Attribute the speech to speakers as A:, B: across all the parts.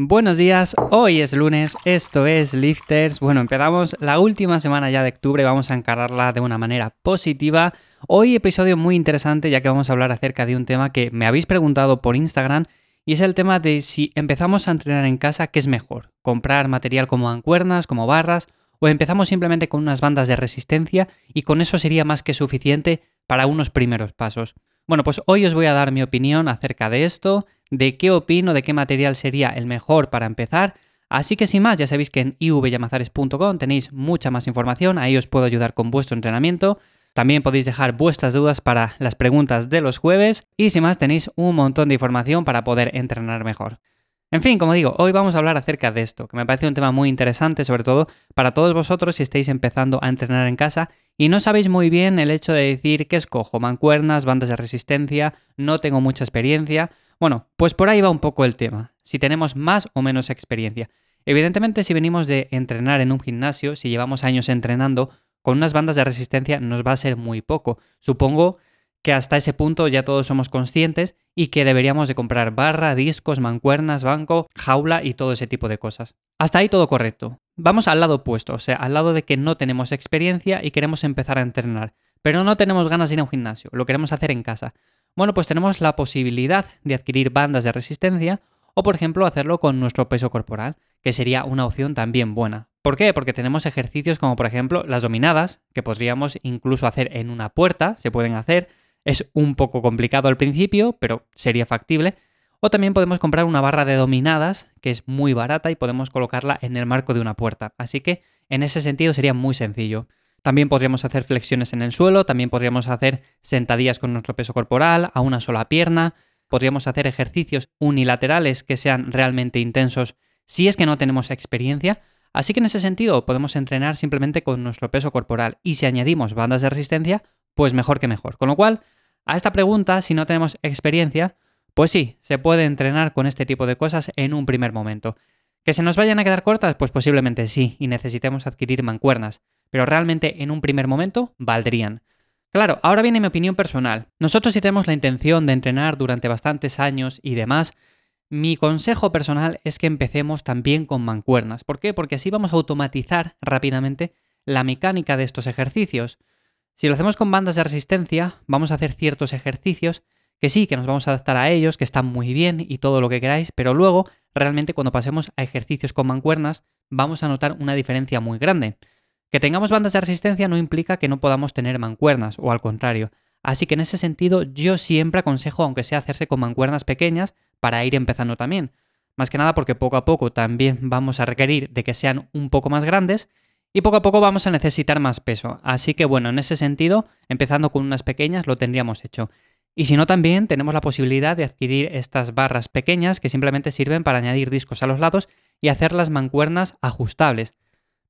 A: Buenos días, hoy es lunes, esto es Lifters. Bueno, empezamos la última semana ya de octubre, vamos a encararla de una manera positiva. Hoy episodio muy interesante ya que vamos a hablar acerca de un tema que me habéis preguntado por Instagram y es el tema de si empezamos a entrenar en casa, ¿qué es mejor? ¿Comprar material como ancuernas, como barras? ¿O empezamos simplemente con unas bandas de resistencia y con eso sería más que suficiente para unos primeros pasos? Bueno, pues hoy os voy a dar mi opinión acerca de esto, de qué opino, de qué material sería el mejor para empezar. Así que sin más, ya sabéis que en ivyamazares.com tenéis mucha más información, ahí os puedo ayudar con vuestro entrenamiento. También podéis dejar vuestras dudas para las preguntas de los jueves y sin más tenéis un montón de información para poder entrenar mejor. En fin, como digo, hoy vamos a hablar acerca de esto, que me parece un tema muy interesante, sobre todo para todos vosotros si estáis empezando a entrenar en casa y no sabéis muy bien el hecho de decir qué escojo, mancuernas, bandas de resistencia, no tengo mucha experiencia. Bueno, pues por ahí va un poco el tema, si tenemos más o menos experiencia. Evidentemente, si venimos de entrenar en un gimnasio, si llevamos años entrenando, con unas bandas de resistencia nos va a ser muy poco. Supongo que hasta ese punto ya todos somos conscientes y que deberíamos de comprar barra, discos, mancuernas, banco, jaula y todo ese tipo de cosas. Hasta ahí todo correcto. Vamos al lado opuesto, o sea, al lado de que no tenemos experiencia y queremos empezar a entrenar, pero no tenemos ganas de ir a un gimnasio, lo queremos hacer en casa. Bueno, pues tenemos la posibilidad de adquirir bandas de resistencia o, por ejemplo, hacerlo con nuestro peso corporal, que sería una opción también buena. ¿Por qué? Porque tenemos ejercicios como, por ejemplo, las dominadas, que podríamos incluso hacer en una puerta, se pueden hacer, es un poco complicado al principio, pero sería factible. O también podemos comprar una barra de dominadas, que es muy barata y podemos colocarla en el marco de una puerta. Así que en ese sentido sería muy sencillo. También podríamos hacer flexiones en el suelo, también podríamos hacer sentadillas con nuestro peso corporal a una sola pierna, podríamos hacer ejercicios unilaterales que sean realmente intensos si es que no tenemos experiencia. Así que en ese sentido podemos entrenar simplemente con nuestro peso corporal y si añadimos bandas de resistencia, pues mejor que mejor. Con lo cual, a esta pregunta, si no tenemos experiencia, pues sí, se puede entrenar con este tipo de cosas en un primer momento. ¿Que se nos vayan a quedar cortas? Pues posiblemente sí, y necesitemos adquirir mancuernas, pero realmente en un primer momento valdrían. Claro, ahora viene mi opinión personal. Nosotros si tenemos la intención de entrenar durante bastantes años y demás, mi consejo personal es que empecemos también con mancuernas. ¿Por qué? Porque así vamos a automatizar rápidamente la mecánica de estos ejercicios. Si lo hacemos con bandas de resistencia, vamos a hacer ciertos ejercicios que sí, que nos vamos a adaptar a ellos, que están muy bien y todo lo que queráis, pero luego, realmente cuando pasemos a ejercicios con mancuernas, vamos a notar una diferencia muy grande. Que tengamos bandas de resistencia no implica que no podamos tener mancuernas, o al contrario. Así que en ese sentido, yo siempre aconsejo, aunque sea hacerse con mancuernas pequeñas, para ir empezando también. Más que nada porque poco a poco también vamos a requerir de que sean un poco más grandes y poco a poco vamos a necesitar más peso. Así que bueno, en ese sentido, empezando con unas pequeñas, lo tendríamos hecho. Y si no, también tenemos la posibilidad de adquirir estas barras pequeñas que simplemente sirven para añadir discos a los lados y hacer las mancuernas ajustables.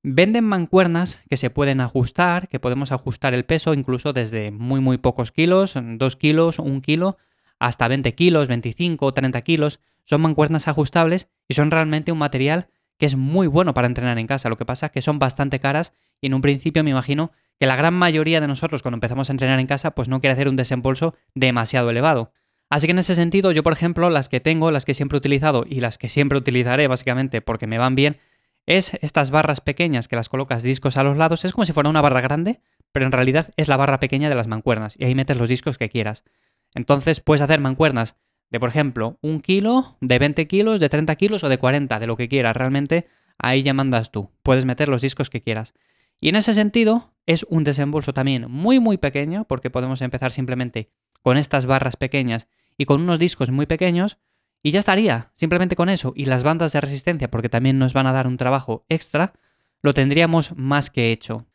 A: Venden mancuernas que se pueden ajustar, que podemos ajustar el peso incluso desde muy muy pocos kilos, 2 kilos, 1 kilo, hasta 20 kilos, 25 o 30 kilos. Son mancuernas ajustables y son realmente un material que es muy bueno para entrenar en casa. Lo que pasa es que son bastante caras y en un principio me imagino que la gran mayoría de nosotros cuando empezamos a entrenar en casa pues no quiere hacer un desembolso demasiado elevado. Así que en ese sentido yo por ejemplo las que tengo, las que siempre he utilizado y las que siempre utilizaré básicamente porque me van bien, es estas barras pequeñas que las colocas discos a los lados, es como si fuera una barra grande, pero en realidad es la barra pequeña de las mancuernas y ahí metes los discos que quieras. Entonces puedes hacer mancuernas de, por ejemplo, un kilo, de 20 kilos, de 30 kilos o de 40, de lo que quieras. Realmente ahí ya mandas tú. Puedes meter los discos que quieras. Y en ese sentido es un desembolso también muy muy pequeño porque podemos empezar simplemente con estas barras pequeñas y con unos discos muy pequeños y ya estaría, simplemente con eso y las bandas de resistencia porque también nos van a dar un trabajo extra, lo tendríamos más que hecho.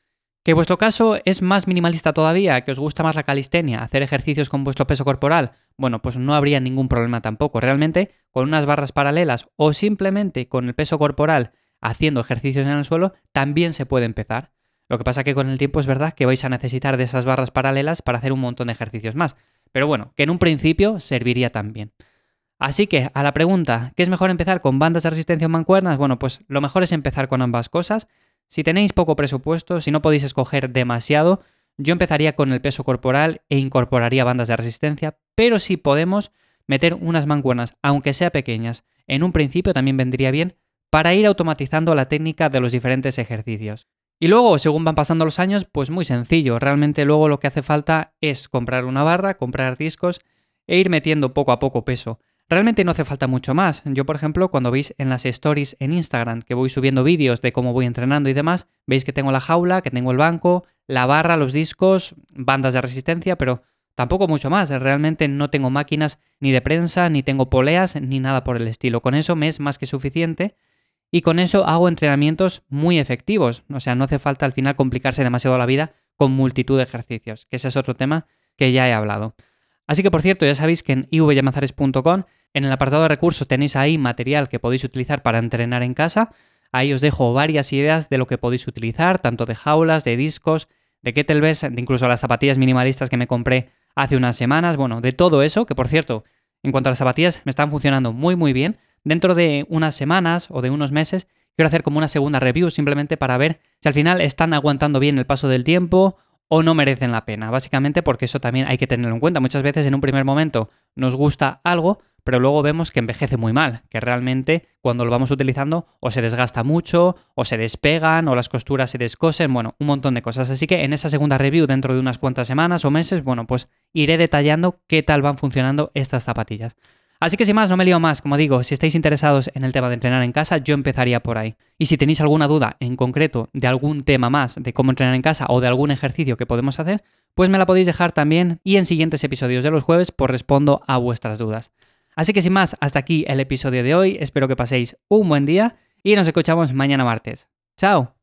A: Que vuestro caso es más minimalista todavía, que os gusta más la calistenia, hacer ejercicios con vuestro peso corporal, bueno, pues no habría ningún problema tampoco. Realmente, con unas barras paralelas o simplemente con el peso corporal haciendo ejercicios en el suelo, también se puede empezar. Lo que pasa que con el tiempo es verdad que vais a necesitar de esas barras paralelas para hacer un montón de ejercicios más. Pero bueno, que en un principio serviría también. Así que a la pregunta, ¿qué es mejor empezar con bandas de resistencia o mancuernas? Bueno, pues lo mejor es empezar con ambas cosas. Si tenéis poco presupuesto, si no podéis escoger demasiado, yo empezaría con el peso corporal e incorporaría bandas de resistencia, pero si podemos meter unas mancuernas, aunque sea pequeñas, en un principio también vendría bien para ir automatizando la técnica de los diferentes ejercicios. Y luego, según van pasando los años, pues muy sencillo. Realmente luego lo que hace falta es comprar una barra, comprar discos e ir metiendo poco a poco peso. Realmente no hace falta mucho más. Yo, por ejemplo, cuando veis en las stories en Instagram que voy subiendo vídeos de cómo voy entrenando y demás, veis que tengo la jaula, que tengo el banco, la barra, los discos, bandas de resistencia, pero tampoco mucho más. Realmente no tengo máquinas ni de prensa, ni tengo poleas, ni nada por el estilo. Con eso me es más que suficiente y con eso hago entrenamientos muy efectivos. O sea, no hace falta al final complicarse demasiado la vida con multitud de ejercicios, que ese es otro tema que ya he hablado. Así que por cierto, ya sabéis que en ivyamazares.com, en el apartado de recursos tenéis ahí material que podéis utilizar para entrenar en casa. Ahí os dejo varias ideas de lo que podéis utilizar, tanto de jaulas, de discos, de kettlebells, de incluso las zapatillas minimalistas que me compré hace unas semanas. Bueno, de todo eso, que por cierto, en cuanto a las zapatillas, me están funcionando muy muy bien. Dentro de unas semanas o de unos meses, quiero hacer como una segunda review simplemente para ver si al final están aguantando bien el paso del tiempo o no merecen la pena. Básicamente porque eso también hay que tenerlo en cuenta. Muchas veces en un primer momento nos gusta algo, pero luego vemos que envejece muy mal, que realmente cuando lo vamos utilizando o se desgasta mucho, o se despegan, o las costuras se descosen, bueno, un montón de cosas. Así que en esa segunda review, dentro de unas cuantas semanas o meses, bueno, pues iré detallando qué tal van funcionando estas zapatillas. Así que sin más, no me lío más, como digo, si estáis interesados en el tema de entrenar en casa, yo empezaría por ahí. Y si tenéis alguna duda en concreto de algún tema más, de cómo entrenar en casa o de algún ejercicio que podemos hacer, pues me la podéis dejar también y en siguientes episodios de los jueves pues respondo a vuestras dudas. Así que sin más, hasta aquí el episodio de hoy, espero que paséis un buen día y nos escuchamos mañana martes. ¡Chao!